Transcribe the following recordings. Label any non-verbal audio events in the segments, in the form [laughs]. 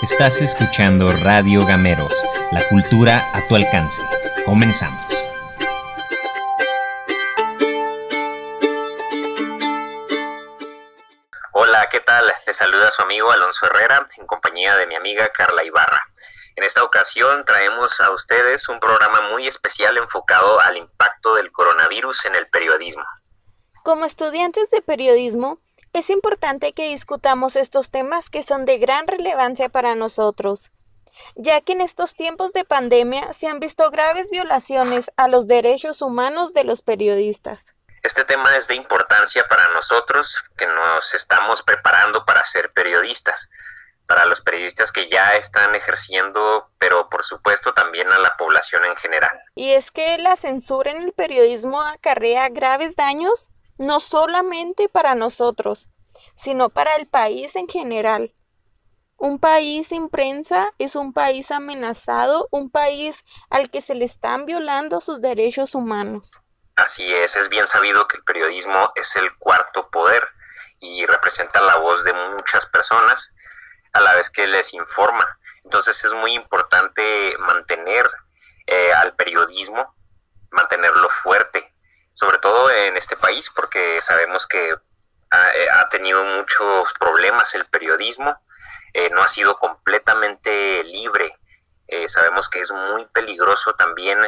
Estás escuchando Radio Gameros, la cultura a tu alcance. Comenzamos. Hola, ¿qué tal? Les saluda su amigo Alonso Herrera en compañía de mi amiga Carla Ibarra. En esta ocasión traemos a ustedes un programa muy especial enfocado al impacto del coronavirus en el periodismo. Como estudiantes de periodismo, es importante que discutamos estos temas que son de gran relevancia para nosotros, ya que en estos tiempos de pandemia se han visto graves violaciones a los derechos humanos de los periodistas. Este tema es de importancia para nosotros que nos estamos preparando para ser periodistas, para los periodistas que ya están ejerciendo, pero por supuesto también a la población en general. Y es que la censura en el periodismo acarrea graves daños no solamente para nosotros, sino para el país en general. Un país sin prensa es un país amenazado, un país al que se le están violando sus derechos humanos. Así es, es bien sabido que el periodismo es el cuarto poder y representa la voz de muchas personas a la vez que les informa. Entonces es muy importante mantener eh, al periodismo, mantenerlo fuerte, sobre todo en este país, porque sabemos que ha, eh, tenido muchos problemas el periodismo, eh, no ha sido completamente libre. Eh, sabemos que es muy peligroso también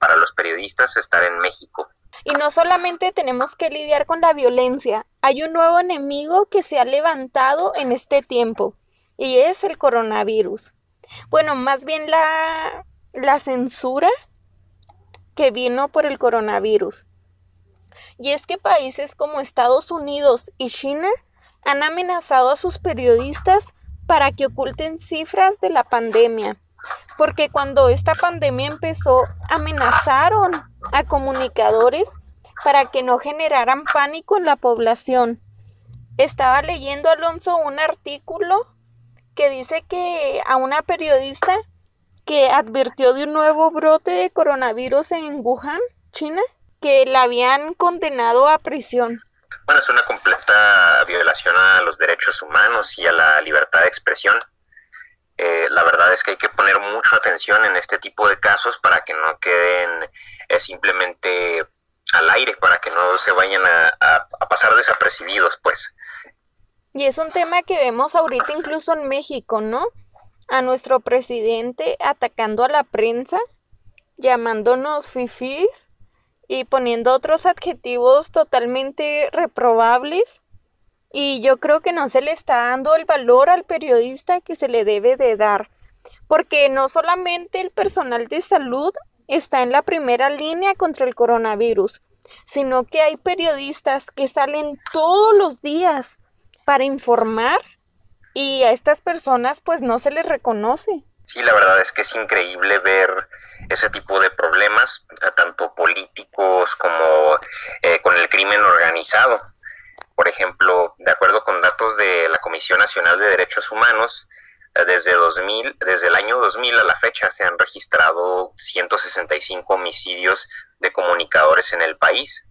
para los periodistas estar en México. Y no solamente tenemos que lidiar con la violencia, hay un nuevo enemigo que se ha levantado en este tiempo y es el coronavirus. Bueno, más bien la, la censura que vino por el coronavirus. Y es que países como Estados Unidos y China han amenazado a sus periodistas para que oculten cifras de la pandemia. Porque cuando esta pandemia empezó, amenazaron a comunicadores para que no generaran pánico en la población. Estaba leyendo, Alonso, un artículo que dice que a una periodista que advirtió de un nuevo brote de coronavirus en Wuhan, China, que la habían condenado a prisión. Bueno, es una completa violación a los derechos humanos y a la libertad de expresión. Eh, la verdad es que hay que poner mucha atención en este tipo de casos para que no queden eh, simplemente al aire, para que no se vayan a pasar desapercibidos, pues. Y es un tema que vemos ahorita incluso en México, ¿no? A nuestro presidente atacando a la prensa, llamándonos fifís y poniendo otros adjetivos totalmente reprobables. Y yo creo que no se le está dando el valor al periodista que se le debe de dar, porque no solamente el personal de salud está en la primera línea contra el coronavirus, sino que hay periodistas que salen todos los días para informar y a estas personas pues no se les reconoce. Sí, la verdad es que es increíble ver ese tipo de problemas, tanto políticos como eh, con el crimen organizado. Por ejemplo, de acuerdo con datos de la Comisión Nacional de Derechos Humanos, eh, desde 2000, desde el año 2000 a la fecha se han registrado 165 homicidios de comunicadores en el país,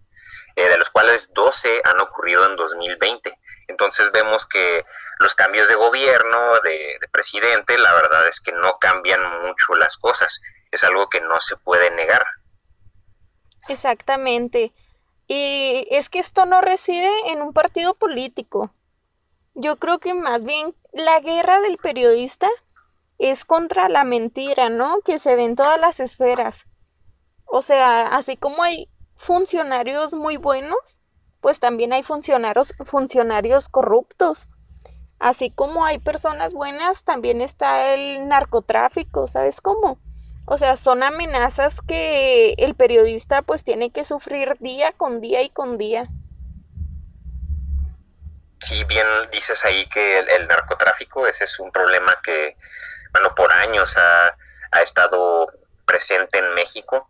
eh, de los cuales 12 han ocurrido en 2020. Entonces vemos que los cambios de gobierno, de, presidente, la verdad es que no cambian mucho las cosas. Es algo que no se puede negar. Exactamente. Y es que esto no reside en un partido político. Yo creo que más bien la guerra del periodista es contra la mentira, ¿no? Que se ve en todas las esferas. O sea, así como hay funcionarios muy buenos, pues también hay funcionarios, funcionarios corruptos. Así como hay personas buenas, también está el narcotráfico, ¿sabes cómo? O sea, son amenazas que el periodista pues tiene que sufrir día con día y con día. Sí, bien dices ahí que el, narcotráfico, ese es un problema que, bueno, por años ha, estado presente en México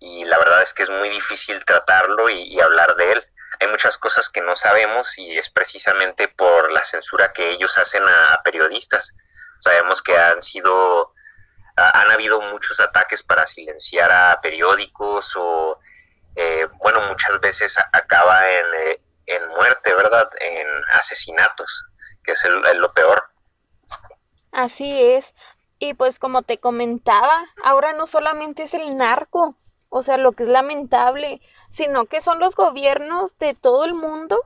y la verdad es que es muy difícil tratarlo y hablar de él hay muchas cosas que no sabemos y es precisamente por la censura que ellos hacen a, periodistas. Sabemos que han sido, han habido muchos ataques para silenciar a periódicos o, eh, bueno, muchas veces acaba en, eh, muerte, ¿verdad? En asesinatos, que es lo peor. Así es. Y pues como te comentaba, ahora no solamente es el narco, o sea, lo que es lamentable, sino que son los gobiernos de todo el mundo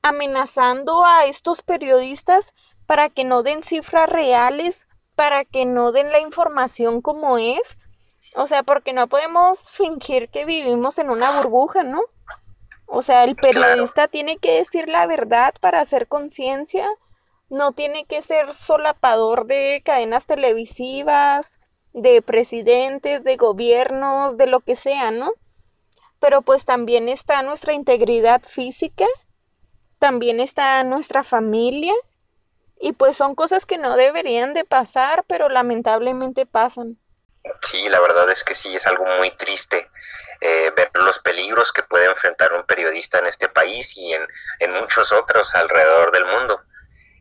amenazando a estos periodistas para que no den cifras reales, para que no den la información como es. O sea, porque no podemos fingir que vivimos en una burbuja, ¿no? O sea, el periodista tiene que decir la verdad para hacer conciencia, no tiene que ser solapador de cadenas televisivas, de presidentes, de gobiernos, de lo que sea, ¿no? Pero pues también está nuestra integridad física, también está nuestra familia y pues son cosas que no deberían de pasar, pero lamentablemente pasan. Sí, la verdad es que sí, es algo muy triste eh, ver los peligros que puede enfrentar un periodista en este país y en, muchos otros alrededor del mundo.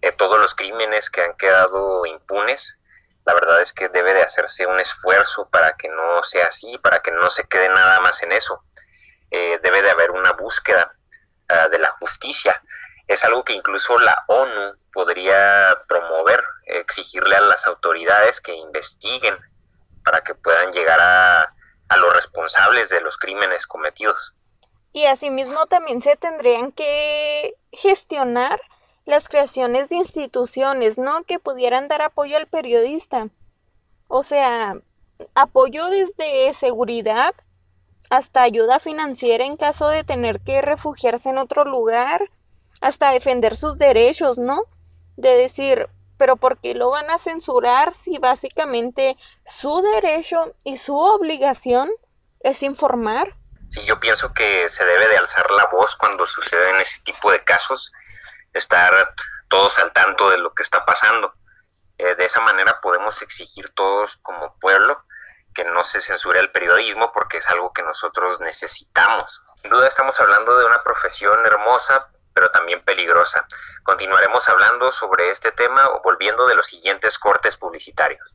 Eh, todos los crímenes que han quedado impunes, la verdad es que debe de hacerse un esfuerzo para que no sea así, para que no se quede nada más en eso. Eh, debe de haber una búsqueda ah, de la justicia. Es algo que incluso la ONU podría promover, exigirle a las autoridades que investiguen para que puedan llegar a, a los responsables de los crímenes cometidos. Y asimismo también se tendrían que gestionar las creaciones de instituciones, ¿no? Que pudieran dar apoyo al periodista. O sea, apoyo desde seguridad hasta ayuda financiera en caso de tener que refugiarse en otro lugar, hasta defender sus derechos, ¿no? De decir, pero ¿por qué lo van a censurar si básicamente su derecho y su obligación es informar? Sí, yo pienso que se debe de alzar la voz cuando suceden ese tipo de casos, estar todos al tanto de lo que está pasando. Eh, de esa manera podemos exigir todos como pueblo que no se censure el periodismo porque es algo que nosotros necesitamos. Sin duda estamos hablando de una profesión hermosa, pero también peligrosa. Continuaremos hablando sobre este tema volviendo de los siguientes cortes publicitarios.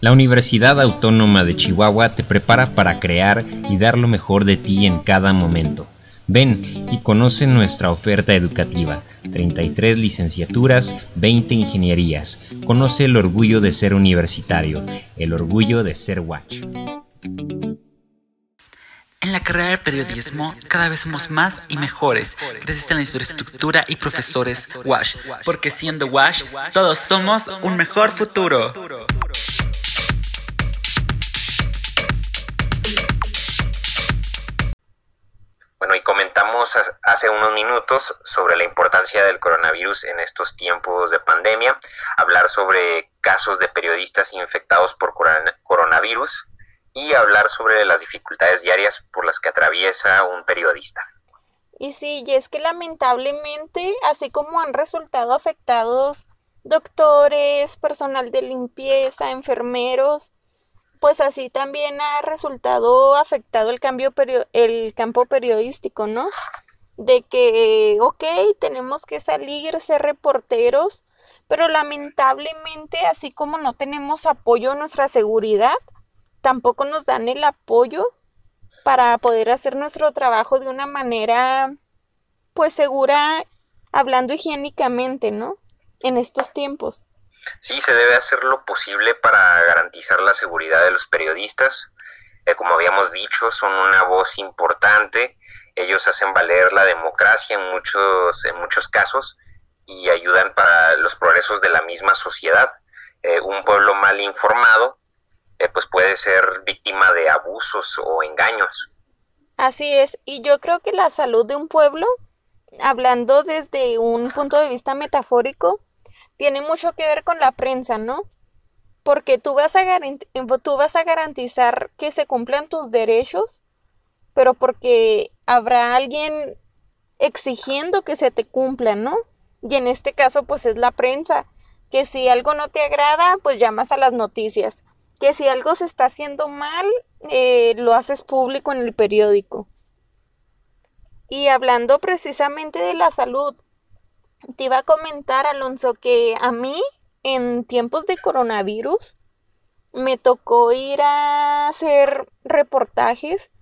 La Universidad Autónoma de Chihuahua te prepara para crear y dar lo mejor de ti en cada momento. Ven y conoce nuestra oferta educativa. 33 licenciaturas, 20 ingenierías. Conoce el orgullo de ser universitario, el orgullo de ser Watch. En la carrera de periodismo cada vez somos más y mejores gracias a la infraestructura y profesores WASH, porque siendo WASH todos somos un mejor futuro. Bueno, y comentamos hace unos minutos sobre la importancia del coronavirus en estos tiempos de pandemia, hablar sobre casos de periodistas infectados por coronavirus, y hablar sobre las dificultades diarias por las que atraviesa un periodista. Y sí, y es que lamentablemente, así como han resultado afectados doctores, personal de limpieza, enfermeros, pues así también ha resultado afectado el, cambio el campo periodístico, ¿no? De que, ok, tenemos que salir, ser reporteros, pero lamentablemente, así como no tenemos apoyo a nuestra seguridad, tampoco nos dan el apoyo para poder hacer nuestro trabajo de una manera pues segura, hablando higiénicamente, ¿no? En estos tiempos. Sí, se debe hacer lo posible para garantizar la seguridad de los periodistas. Eh, como habíamos dicho, son una voz importante. Ellos hacen valer la democracia en muchos, en muchos casos y ayudan para los progresos de la misma sociedad. Eh, un pueblo mal informado eh, pues puede ser víctima de abusos o engaños. Así es, y yo creo que la salud de un pueblo, hablando desde un punto de vista metafórico, tiene mucho que ver con la prensa, ¿no? Porque tú vas a, tú vas a garantizar que se cumplan tus derechos, pero porque habrá alguien exigiendo que se te cumplan, ¿no? Y en este caso, pues es la prensa, que si algo no te agrada, pues llamas a las noticias que si algo se está haciendo mal, eh, lo haces público en el periódico. Y hablando precisamente de la salud, te iba a comentar, Alonso, que a mí en tiempos de coronavirus me tocó ir a hacer reportajes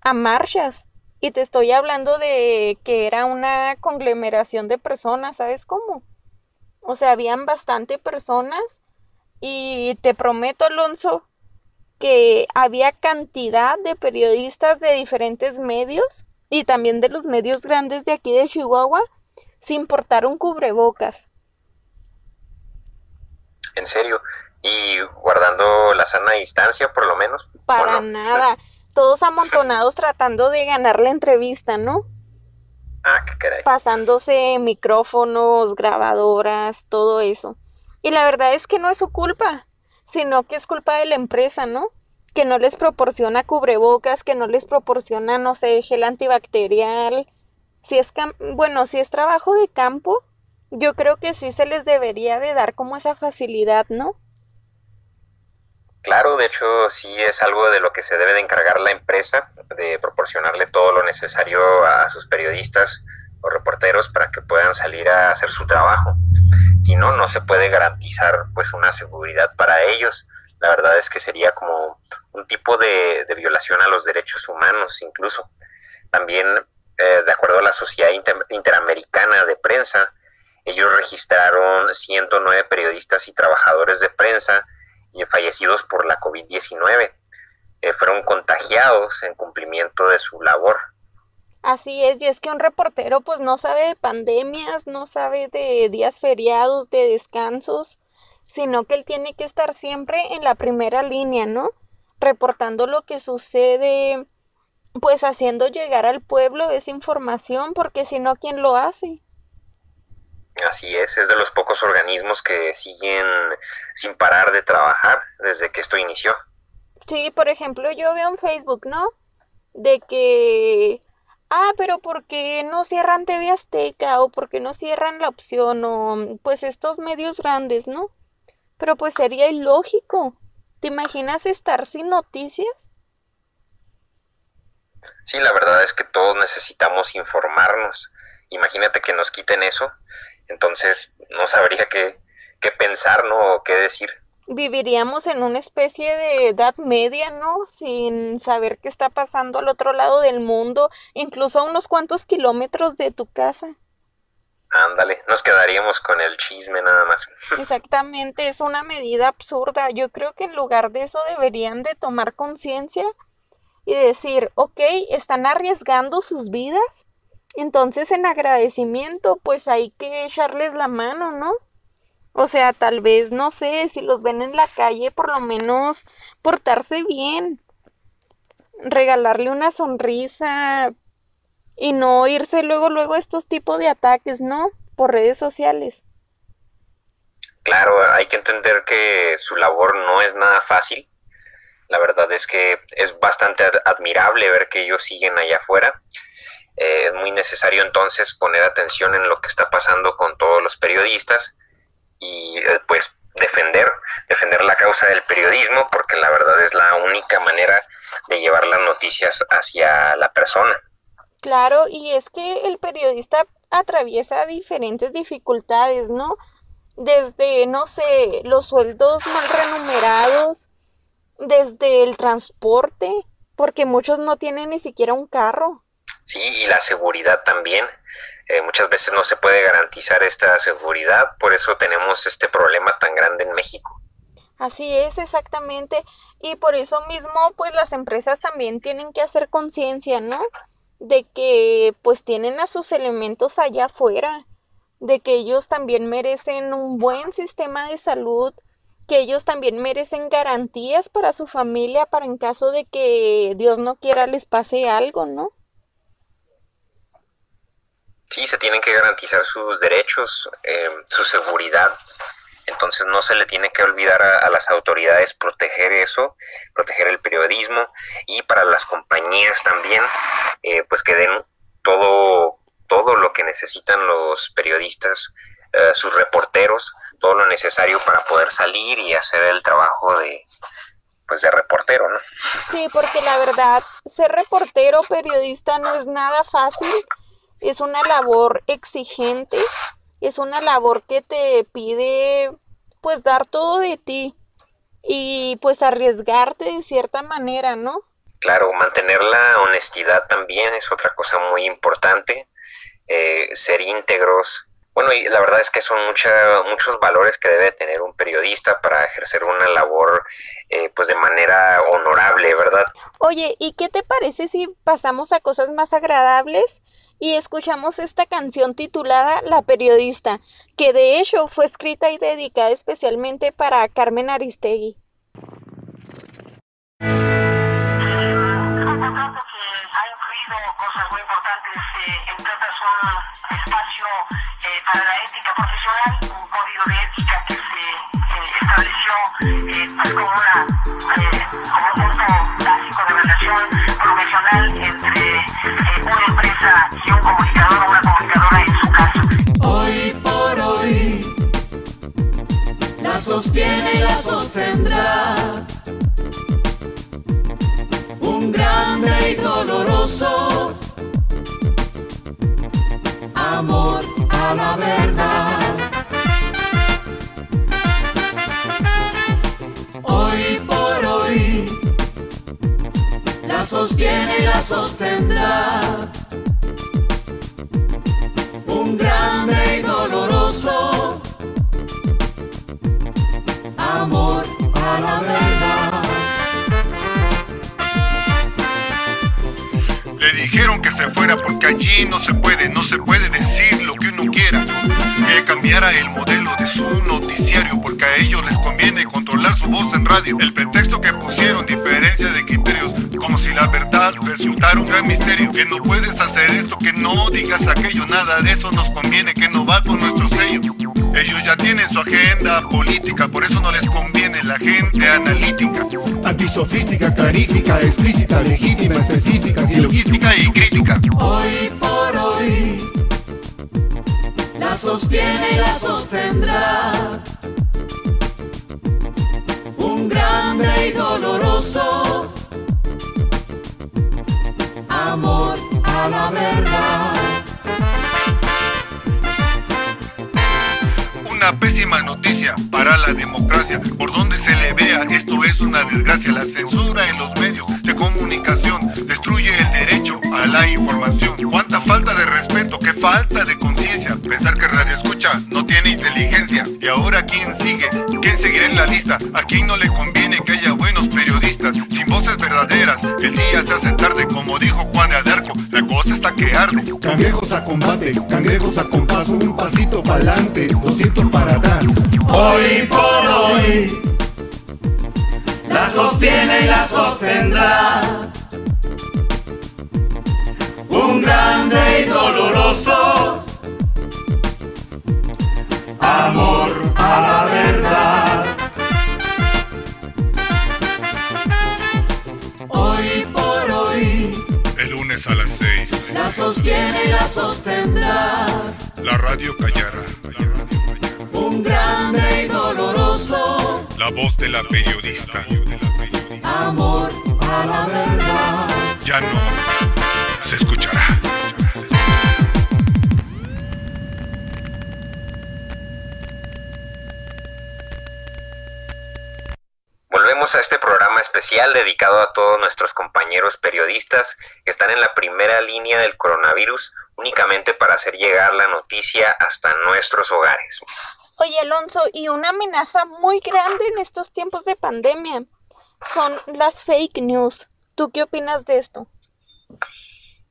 a marchas. Y te estoy hablando de que era una conglomeración de personas, ¿sabes cómo? O sea, habían bastante personas y te prometo, Alonso, que había cantidad de periodistas de diferentes medios y también de los medios grandes de aquí de Chihuahua sin portar un cubrebocas. ¿En serio? ¿Y guardando la sana distancia por lo menos? Para nada. Todos amontonados tratando de ganar la entrevista, ¿no? Ah, qué caray. Pasándose micrófonos, grabadoras, todo eso. Y la verdad es que no es su culpa, sino que es culpa de la empresa, ¿no? Que no les proporciona cubrebocas, que no les proporciona, no sé, gel antibacterial. Si es, bueno, si es trabajo de campo, yo creo que sí se les debería de dar como esa facilidad, ¿no? Claro, de hecho sí es algo de lo que se debe de encargar la empresa, de proporcionarle todo lo necesario a sus periodistas o reporteros para que puedan salir a hacer su trabajo. Si no, no se puede garantizar pues una seguridad para ellos. La verdad es que sería como un tipo de, violación a los derechos humanos incluso. También, eh, de acuerdo a la Sociedad Interamericana de Prensa, ellos registraron 109 periodistas y trabajadores de prensa fallecidos por la COVID-19. Eh, fueron contagiados en cumplimiento de su labor. Así es, y es que un reportero pues no sabe de pandemias, no sabe de días feriados, de descansos, sino que él tiene que estar siempre en la primera línea, ¿no? Reportando lo que sucede, pues haciendo llegar al pueblo esa información, porque si no, ¿quién lo hace? Así es, es de los pocos organismos que siguen sin parar de trabajar desde que esto inició. Sí, por ejemplo, yo veo en Facebook, ¿no? De que, ah, pero ¿por qué no cierran TV Azteca o por qué no cierran la opción o pues estos medios grandes, ¿no? Pero pues sería ilógico. ¿Te imaginas estar sin noticias? Sí, la verdad es que todos necesitamos informarnos. Imagínate que nos quiten eso entonces no sabría qué, qué pensar, ¿no? O qué decir. Viviríamos en una especie de edad media, ¿no? Sin saber qué está pasando al otro lado del mundo, incluso a unos cuantos kilómetros de tu casa. Ándale, nos quedaríamos con el chisme nada más. [laughs] Exactamente, es una medida absurda. Yo creo que en lugar de eso deberían de tomar conciencia y decir, ok, están arriesgando sus vidas, entonces, en agradecimiento, pues hay que echarles la mano, ¿no? O sea, tal vez, no sé, si los ven en la calle, por lo menos portarse bien, regalarle una sonrisa y no irse luego, luego a estos tipos de ataques, ¿no? Por redes sociales. Claro, hay que entender que su labor no es nada fácil. La verdad es que es bastante admirable ver que ellos siguen allá afuera eh, es muy necesario entonces poner atención en lo que está pasando con todos los periodistas y eh, pues defender, defender la causa del periodismo porque la verdad es la única manera de llevar las noticias hacia la persona. Claro, y es que el periodista atraviesa diferentes dificultades, ¿no? Desde, no sé, los sueldos mal remunerados, desde el transporte, porque muchos no tienen ni siquiera un carro. Sí, y la seguridad también. Eh, muchas veces no se puede garantizar esta seguridad, por eso tenemos este problema tan grande en México. Así es, exactamente. Y por eso mismo, pues las empresas también tienen que hacer conciencia, ¿no? De que pues tienen a sus elementos allá afuera, de que ellos también merecen un buen sistema de salud, que ellos también merecen garantías para su familia para en caso de que Dios no quiera les pase algo, ¿no? sí se tienen que garantizar sus derechos, eh, su seguridad. Entonces no se le tiene que olvidar a, las autoridades proteger eso, proteger el periodismo y para las compañías también, eh, pues que den todo, todo lo que necesitan los periodistas, eh, sus reporteros, todo lo necesario para poder salir y hacer el trabajo de, pues de reportero, ¿no? Sí, porque la verdad, ser reportero, periodista no es nada fácil es una labor exigente, es una labor que te pide pues dar todo de ti y pues arriesgarte de cierta manera, ¿no? Claro, mantener la honestidad también es otra cosa muy importante, eh, ser íntegros, Bueno, y la verdad es que son mucha, muchos valores que debe tener un periodista para ejercer una labor eh, pues de manera honorable, ¿verdad? Oye, ¿y qué te parece si pasamos a cosas más agradables? y escuchamos esta canción titulada La periodista, que de hecho fue escrita y dedicada especialmente para Carmen Aristegui. Cosas muy importantes, eh, entre otras un espacio eh, para la ética profesional, un código de ética que se estableció eh, pues como, una, como un punto básico de relación profesional entre una empresa y un comunicador o una comunicadora en su caso. Hoy por hoy la sostiene y la sostendrá un grande y doloroso amor a la verdad. Hoy por hoy la sostiene y la sostendrá. Un grande y doloroso amor a la verdad. Que se fuera porque allí no se puede, no se puede decir lo que uno quiera. Que cambiara el modelo de su noticiario porque a ellos les conviene controlar su voz en radio. El pretexto que pusieron, diferencia de criterios, como si la verdad resultara un gran misterio. Que no puedes hacer esto, que no digas aquello, nada de eso nos conviene, que no va con nuestro sello. Ellos ya tienen su agenda política, por eso no les conviene la gente analítica. Antisofística, clarífica, explícita, legítima, específica, logística y crítica. Hoy por hoy la sostiene y la sostendrá. Un grande y doloroso amor a la verdad. Una pésima noticia para la democracia. Por donde se le vea, esto es una desgracia. La censura en los medios de comunicación destruye el derecho a la información. Cuánta falta de respeto, qué falta de conciencia. Pensar que Radio Escucha no tiene inteligencia. Y ahora, ¿quién sigue? ¿Quién seguirá en la lista? ¿A quién no le conviene que haya buenos periodistas sin voces verdaderas? El día se hace tarde, como dijo Juan de Adarco. La cosa está que arde. Cangrejos a combate, cangrejos a compás, un pasito pa'lante, 200 para atrás. Hoy por hoy la sostiene y la sostendrá. Un grande y doloroso amor a la verdad. Hoy por hoy, el lunes a las seis, la sostiene y la sostendrá. La radio callará. Un grande y doloroso. La voz de la periodista. Amor a la verdad. Ya no se escuchará. Volvemos a este programa especial dedicado a todos nuestros compañeros periodistas que están en la primera línea del coronavirus únicamente para hacer llegar la noticia hasta nuestros hogares. Oye, Alonso, y una amenaza muy grande en estos tiempos de pandemia son las fake news. ¿Tú qué opinas de esto?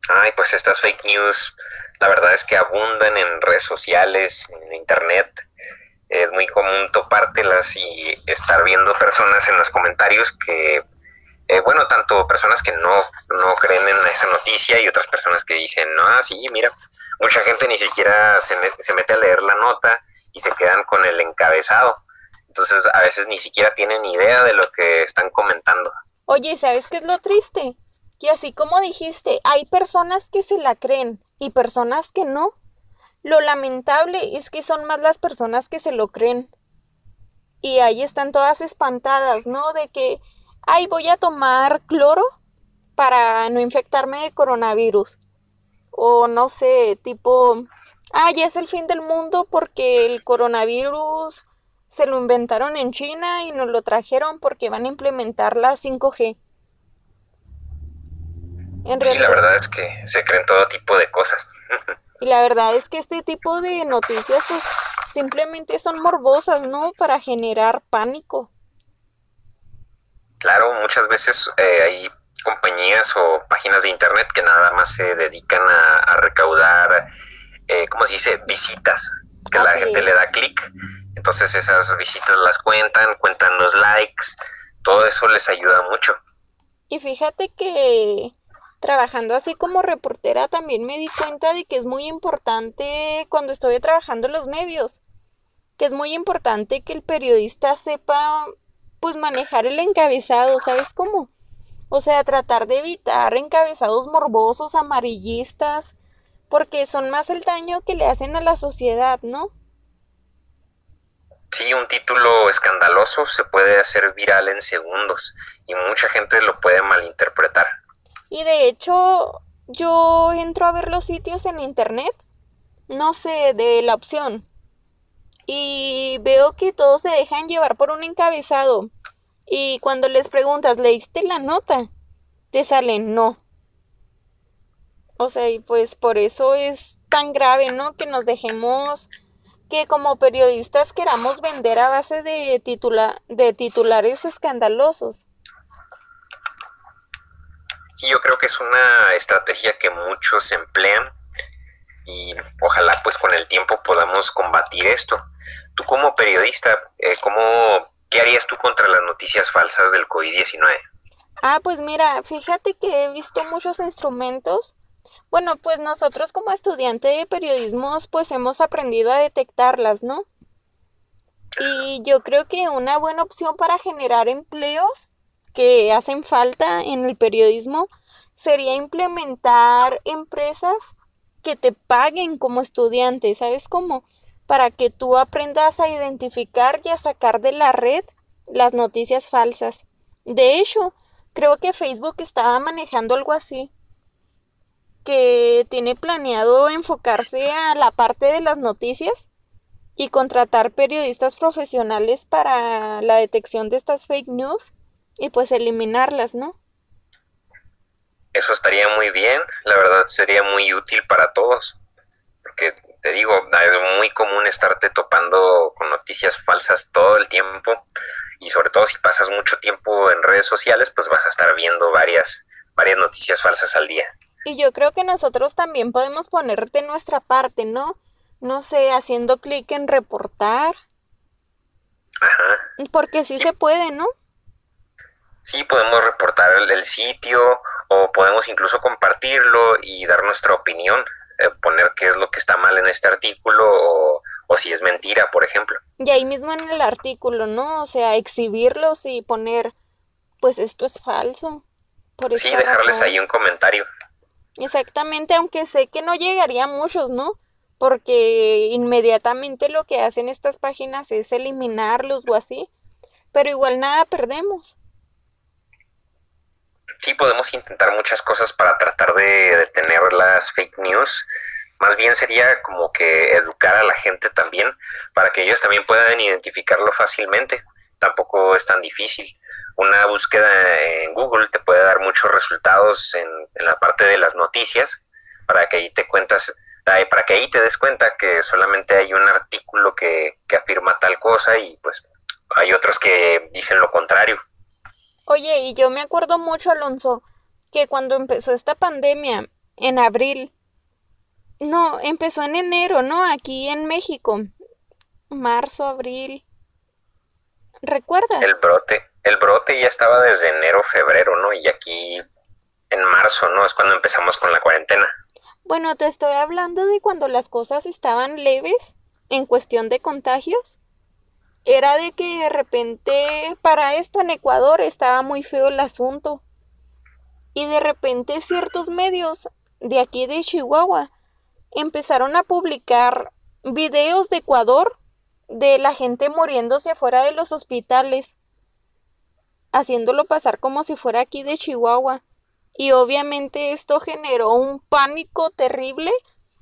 Ay, pues estas fake news, la verdad es que abundan en redes sociales, en internet. Es muy común topártelas y estar viendo personas en los comentarios que, eh, bueno, tanto personas que no, no creen en esa noticia y otras personas que dicen, no, sí, mira, mucha gente ni siquiera se, se mete a leer la nota y se quedan con el encabezado. Entonces a veces ni siquiera tienen idea de lo que están comentando. Oye, ¿sabes qué es lo triste? Que así como dijiste, hay personas que se la creen y personas que no. Lo lamentable es que son más las personas que se lo creen. Y ahí están todas espantadas, ¿no? De que, ay, voy a tomar cloro para no infectarme de coronavirus. O no sé, tipo, ah, ya es el fin del mundo porque el coronavirus se lo inventaron en China y nos lo trajeron porque van a implementar la 5G. En sí, la verdad es que se creen todo tipo de cosas. [laughs] Y la verdad es que este tipo de noticias pues simplemente son morbosas, ¿no? Para generar pánico. Claro, muchas veces eh, hay compañías o páginas de internet que nada más se dedican a, recaudar, eh, ¿cómo se dice? Visitas, que la gente le da clic. Entonces esas visitas las cuentan, cuentan los likes, todo eso les ayuda mucho. Y fíjate que trabajando así como reportera también me di cuenta de que es muy importante cuando estoy trabajando en los medios, que es muy importante que el periodista sepa pues manejar el encabezado, ¿sabes cómo? O sea, tratar de evitar encabezados morbosos, amarillistas, porque son más el daño que le hacen a la sociedad, ¿no? Sí, un título escandaloso se puede hacer viral en segundos y mucha gente lo puede malinterpretar. Y de hecho, yo entro a ver los sitios en internet, no sé, de la opción, y veo que todos se dejan llevar por un encabezado. Y cuando les preguntas, ¿leíste la nota? Te salen no. O sea, y pues por eso es tan grave, ¿no? Que nos dejemos, que como periodistas queramos vender a base de, de titulares escandalosos. Sí, yo creo que es una estrategia que muchos emplean y ojalá pues con el tiempo podamos combatir esto. Tú como periodista, eh, ¿cómo ¿Qué harías tú contra las noticias falsas del COVID-19? Ah, pues mira, fíjate que he visto muchos instrumentos. Bueno, pues nosotros como estudiante de periodismo pues hemos aprendido a detectarlas, ¿no? Y yo creo que una buena opción para generar empleos que hacen falta en el periodismo sería implementar empresas que te paguen como estudiante, ¿sabes cómo? para que tú aprendas a identificar y a sacar de la red las noticias falsas. De hecho, creo que Facebook estaba manejando algo así, que tiene planeado enfocarse a la parte de las noticias y contratar periodistas profesionales para la detección de estas fake news y pues eliminarlas, ¿no? Eso estaría muy bien, la verdad sería muy útil para todos, porque te digo, es muy común estarte topando con noticias falsas todo el tiempo y sobre todo si pasas mucho tiempo en redes sociales, pues vas a estar viendo varias, varias noticias falsas al día. Y yo creo que nosotros también podemos ponerte nuestra parte, ¿no? No sé, haciendo clic en reportar. Ajá. Porque sí, se puede, ¿no? Sí, podemos reportar el sitio o podemos incluso compartirlo y dar nuestra opinión eh, poner qué es lo que está mal en este artículo o, si es mentira, por ejemplo. Y ahí mismo en el artículo, ¿no? O sea, exhibirlos y poner, pues esto es falso. Por sí, dejarles ahí un comentario. Exactamente, aunque sé que no llegaría a muchos, ¿no? Porque inmediatamente lo que hacen estas páginas es eliminarlos o así, pero igual nada perdemos sí podemos intentar muchas cosas para tratar de detener las fake news. Más bien sería como que educar a la gente también para que ellos también puedan identificarlo fácilmente. Tampoco es tan difícil. Una búsqueda en Google te puede dar muchos resultados en, la parte de las noticias para que ahí te cuentas, para que ahí te des cuenta que solamente hay un artículo que, que afirma tal cosa y pues hay otros que dicen lo contrario. Oye, y yo me acuerdo mucho, Alonso, que cuando empezó esta pandemia, en abril, no, empezó en enero, ¿no? Aquí en México. Marzo, abril. ¿Recuerdas? El brote, el brote ya estaba desde enero, febrero, ¿no? Y aquí en marzo, ¿no? Es cuando empezamos con la cuarentena. Bueno, te estoy hablando de cuando las cosas estaban leves en cuestión de contagios era de que de repente para esto en Ecuador estaba muy feo el asunto. Y de repente ciertos medios de aquí de Chihuahua empezaron a publicar videos de Ecuador de la gente muriéndose afuera de los hospitales, haciéndolo pasar como si fuera aquí de Chihuahua. Y obviamente esto generó un pánico terrible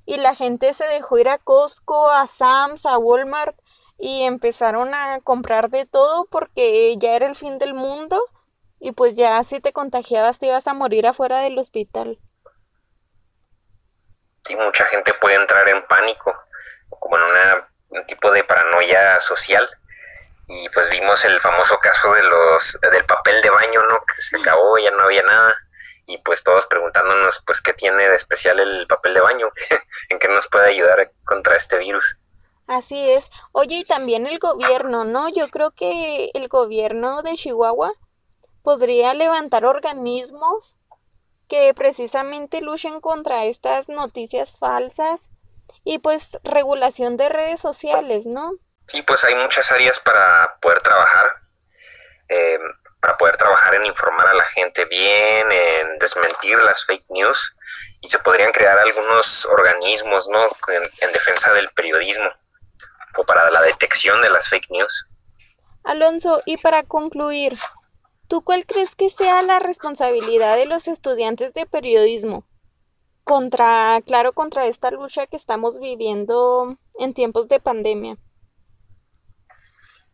y la gente se dejó ir a Costco, a Sam's, a Walmart y empezaron a comprar de todo porque ya era el fin del mundo y pues ya si te contagiabas te ibas a morir afuera del hospital. Sí, mucha gente puede entrar en pánico, como en una, un tipo de paranoia social. Y pues vimos el famoso caso de los del papel de baño, ¿no? Que se acabó, ya no había nada. Y pues todos preguntándonos, pues, ¿qué tiene de especial el papel de baño? [laughs] ¿En qué nos puede ayudar contra este virus? Así es. Oye, y también el gobierno, ¿no? Yo creo que el gobierno de Chihuahua podría levantar organismos que precisamente luchen contra estas noticias falsas y pues regulación de redes sociales, ¿no? Sí, pues hay muchas áreas para poder trabajar, eh, para poder trabajar en informar a la gente bien, en desmentir las fake news y se podrían crear algunos organismos, ¿no? En defensa del periodismo o para la detección de las fake news. Alonso, y para concluir, ¿tú cuál crees que sea la responsabilidad de los estudiantes de periodismo contra, claro, contra esta lucha que estamos viviendo en tiempos de pandemia?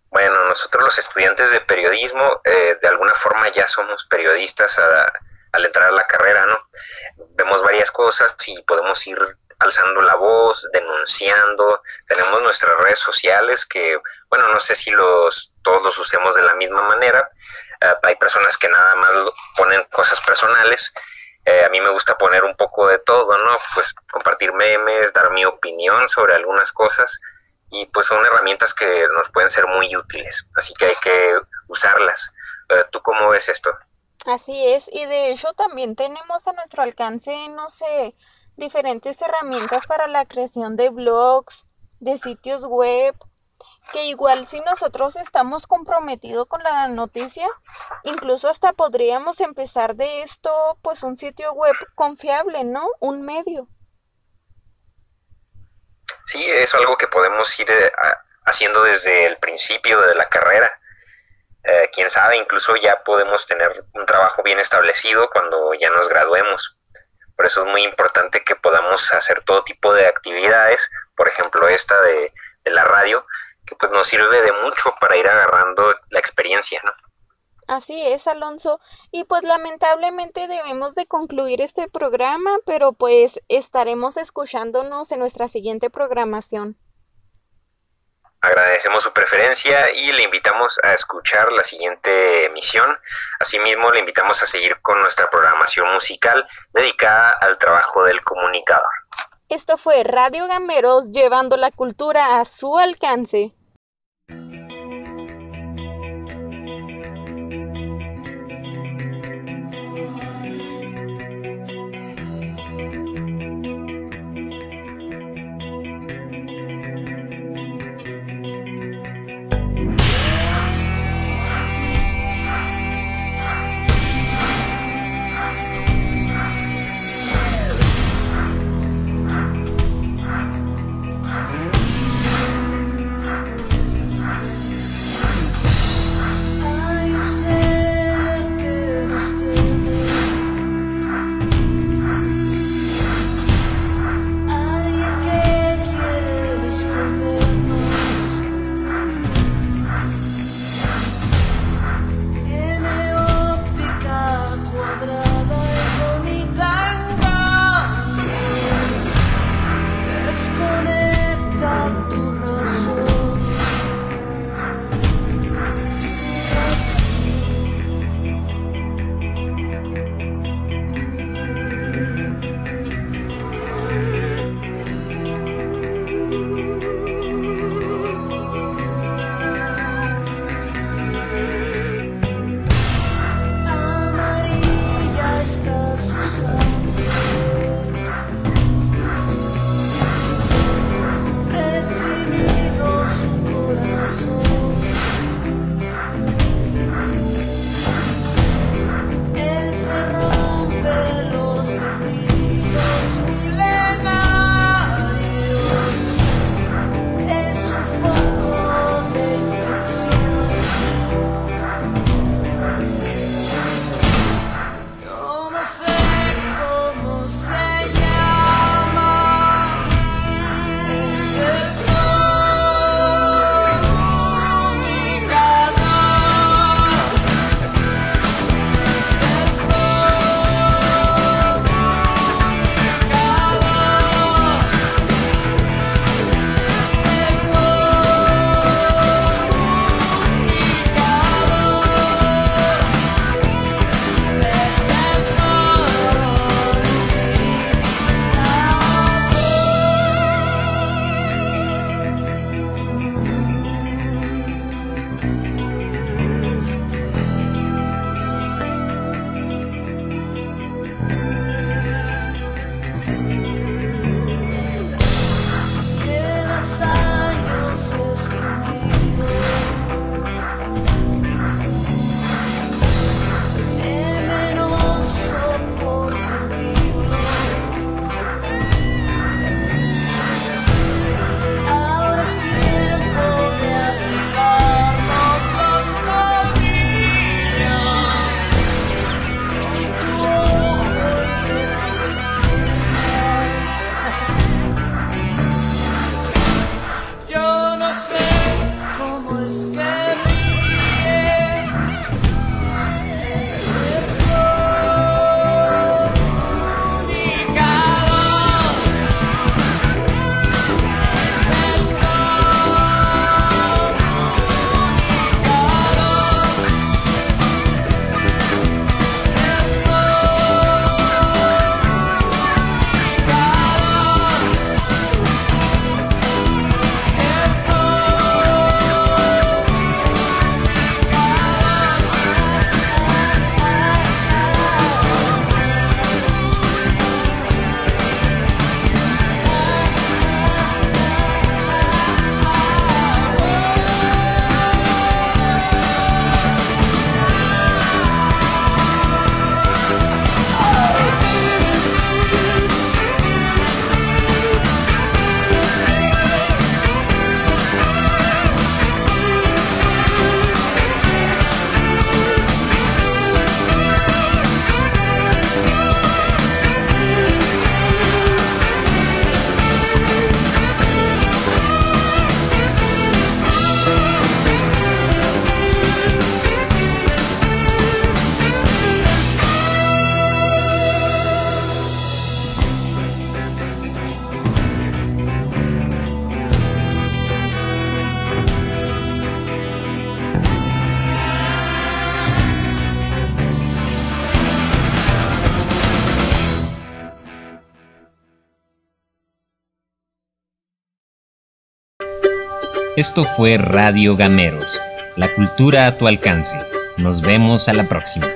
Bueno, nosotros los estudiantes de periodismo eh, de alguna forma ya somos periodistas a- al entrar a la carrera, ¿no? Vemos varias cosas y podemos ir alzando la voz, denunciando. Tenemos nuestras redes sociales que, bueno, no sé si los todos los usemos de la misma manera. Eh, hay personas que nada más ponen cosas personales. Eh, a mí me gusta poner un poco de todo, ¿no? Pues compartir memes, dar mi opinión sobre algunas cosas y pues son herramientas que nos pueden ser muy útiles, así que hay que usarlas. Eh, ¿Tú cómo ves esto? Así es, y de hecho también tenemos a nuestro alcance, no sé, diferentes herramientas para la creación de blogs, de sitios web, que igual si nosotros estamos comprometidos con la noticia, incluso hasta podríamos empezar de esto, pues un sitio web confiable, ¿no? Un medio. Sí, es algo que podemos ir eh, haciendo desde el principio de la carrera. Eh, quién sabe, incluso ya podemos tener un trabajo bien establecido cuando ya nos graduemos. Por eso es muy importante que podamos hacer todo tipo de actividades, por ejemplo esta de, de la radio, que pues nos sirve de mucho para ir agarrando la experiencia, ¿no? Así es, Alonso. Y pues lamentablemente debemos de concluir este programa, pero pues estaremos escuchándonos en nuestra siguiente programación. Agradecemos su preferencia y le invitamos a escuchar la siguiente emisión. Asimismo, le invitamos a seguir con nuestra programación musical dedicada al trabajo del comunicador. Esto fue Radio Gameros llevando la cultura a su alcance. Esto fue Radio Gameros, la cultura a tu alcance. Nos vemos a la próxima.